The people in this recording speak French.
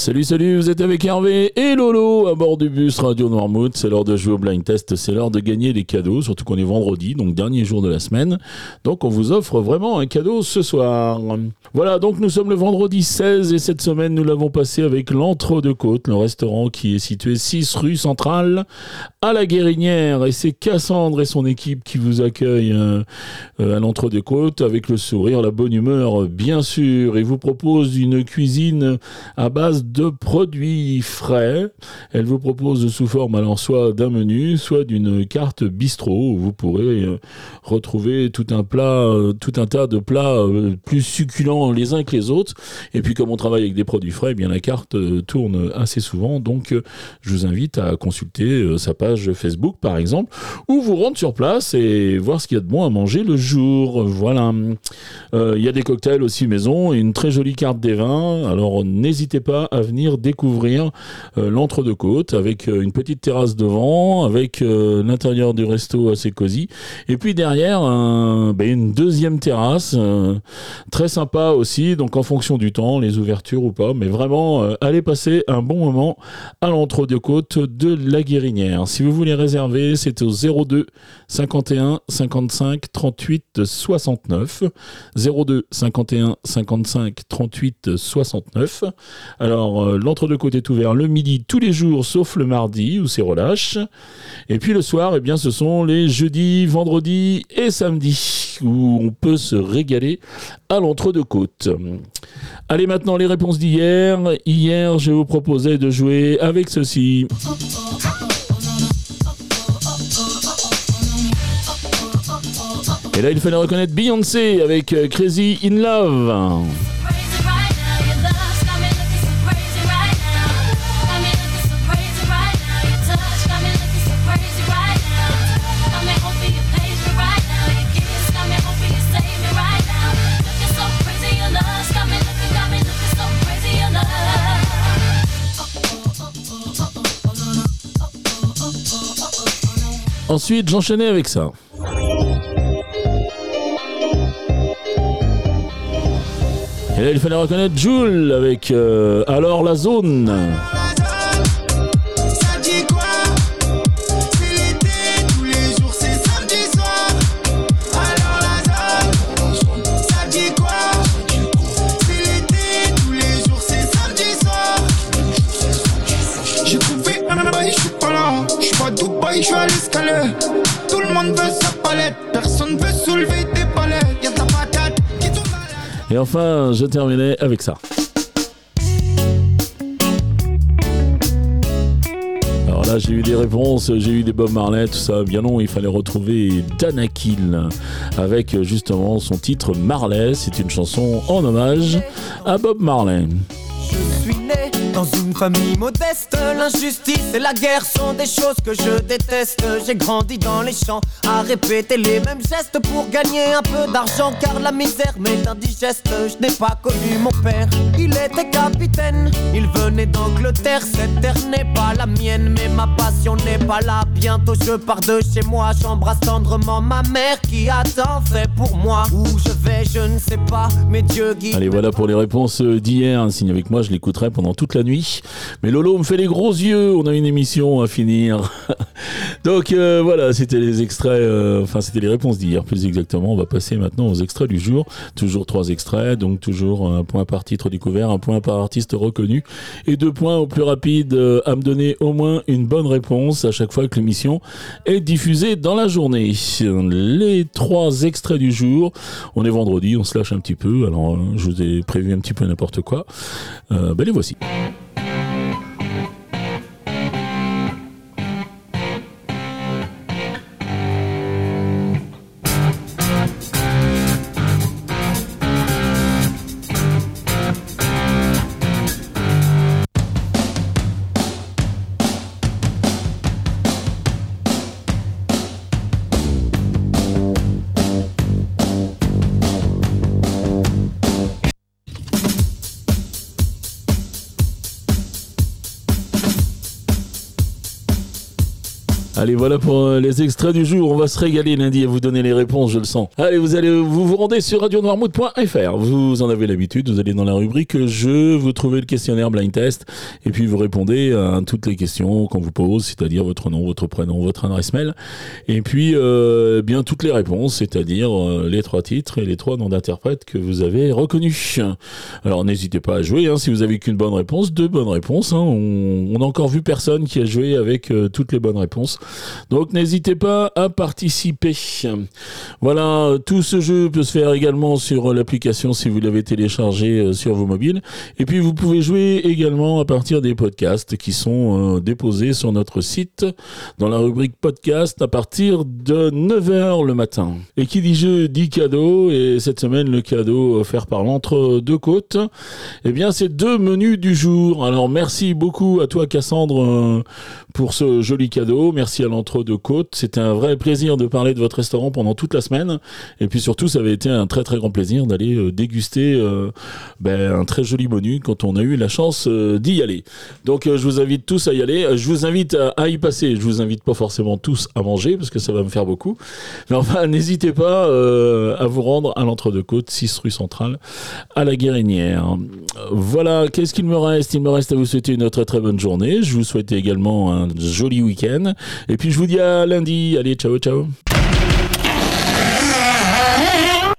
Salut, salut, vous êtes avec Hervé et Lolo à bord du bus Radio Noirmouth. C'est l'heure de jouer au blind test, c'est l'heure de gagner des cadeaux, surtout qu'on est vendredi, donc dernier jour de la semaine. Donc on vous offre vraiment un cadeau ce soir. Voilà, donc nous sommes le vendredi 16 et cette semaine nous l'avons passé avec l'Entre-deux-Côtes, le restaurant qui est situé 6 rue Centrale à la Guérinière. Et c'est Cassandre et son équipe qui vous accueillent euh, euh, à l'Entre-deux-Côtes avec le sourire, la bonne humeur, bien sûr. Et vous propose une cuisine à base de produits frais. Elle vous propose sous forme alors soit d'un menu, soit d'une carte bistrot où vous pourrez euh, retrouver tout un plat, euh, tout un tas de plats euh, plus succulents les uns que les autres. Et puis comme on travaille avec des produits frais, eh bien la carte tourne assez souvent. Donc je vous invite à consulter sa page Facebook par exemple, ou vous rendre sur place et voir ce qu'il y a de bon à manger le jour. Voilà. Il y a des cocktails aussi maison et une très jolie carte des vins. Alors n'hésitez pas à venir découvrir euh, l'entre-deux-côtes avec euh, une petite terrasse devant, avec euh, l'intérieur du resto assez cosy. Et puis derrière, ben, une deuxième terrasse, très sympa aussi, donc en fonction du temps, les ouvertures ou pas. Mais vraiment, allez passer un bon moment à l'entre-deux-côtes de la Guérinière. Si vous voulez réserver, c'est au 02 51 55 38 69. 02 51 55 38 69. Alors, euh, l'entre-deux-côtes est ouvert le midi tous les jours, sauf le mardi où c'est relâche. Et puis le soir, eh bien, ce sont les jeudis, vendredis et samedis où on peut se régaler à l'entre-deux-côtes. Allez maintenant les réponses d'hier. Hier, je vous proposais de jouer avec ceci. Et là, il fallait reconnaître Beyoncé avec euh, Crazy in Love. Ensuite, j'enchaînais avec ça. Et là, il fallait reconnaître Jules avec euh, Alors la zone. Tout le monde veut sa palette, personne veut soulever des palettes. Y'a ta patate qui tourne Et enfin, je terminais avec ça. Alors là, j'ai eu des réponses, j'ai eu des Bob Marley, tout ça. Bien non, il fallait retrouver Danakil avec justement son titre Marley. C'est une chanson en hommage à Bob Marley. Je suis né dans une famille modeste, l'injustice et la guerre sont des choses que je déteste. J'ai grandi dans les champs à répéter les mêmes gestes pour gagner un peu d'argent car la misère m'est indigeste. Je n'ai pas connu mon père, il était capitaine. Il venait d'Angleterre, cette terre n'est pas la mienne, mais ma passion n'est pas là. Bientôt je pars de chez moi, j'embrasse tendrement ma mère qui a tant fait pour moi. Où je vais, je ne sais pas, mais Dieu guide. Allez, voilà pour les réponses d'hier. Signe avec moi, je l'écouterai pendant toute la nuit. Mais Lolo me fait les gros yeux, on a une émission à finir. Donc euh, voilà, c'était les extraits, euh, enfin c'était les réponses d'hier plus exactement. On va passer maintenant aux extraits du jour. Toujours trois extraits, donc toujours un point par titre découvert, un point par artiste reconnu et deux points au plus rapide euh, à me donner au moins une bonne réponse à chaque fois que l'émission est diffusée dans la journée. Les trois extraits du jour, on est vendredi, on se lâche un petit peu, alors je vous ai prévu un petit peu n'importe quoi. ben les voici. Allez, voilà pour euh, les extraits du jour. On va se régaler lundi à vous donner les réponses, je le sens. Allez, vous allez vous vous rendez sur radionoirmouth.fr. Vous en avez l'habitude, vous allez dans la rubrique je, vous trouvez le questionnaire blind test et puis vous répondez à toutes les questions qu'on vous pose, c'est-à-dire votre nom, votre prénom, votre adresse mail et puis euh, bien toutes les réponses, c'est-à-dire euh, les trois titres et les trois noms d'interprètes que vous avez reconnus. Alors n'hésitez pas à jouer hein, si vous avez qu'une bonne réponse, deux bonnes réponses. Hein. On, on a encore vu personne qui a joué avec toutes les bonnes réponses. Donc n'hésitez pas à participer. Voilà, tout ce jeu peut se faire également sur l'application si vous l'avez téléchargé euh, sur vos mobiles. Et puis vous pouvez jouer également à partir des podcasts qui sont euh, déposés sur notre site dans la rubrique podcast à partir de 9h le matin. Et qui dit jeu dit cadeau et cette semaine le cadeau offert par l'entre deux côtes, eh bien c'est deux menus du jour. Alors merci beaucoup à toi Cassandre euh, pour ce joli cadeau. Merci à l'entre deux côtes. C'était un vrai plaisir de parler de votre restaurant pendant toute la semaine. Et puis surtout, ça avait été un très très grand plaisir d'aller euh, déguster euh, ben, un très joli menu quand on a eu la chance euh, d'y aller. Donc je vous invite tous à y aller. Je vous invite à, à, y passer. Je vous invite pas forcément tous à manger parce que ça va me faire beaucoup. Mais enfin, n'hésitez pas à vous rendre à l'entre deux côtes, 6 rue centrale, à la Guérinière. Voilà, qu'est-ce qu'il me reste? Il me reste à vous souhaiter une très très bonne journée. Je vous souhaite également un joli week-end. Et puis je vous dis à lundi. Allez, ciao, ciao.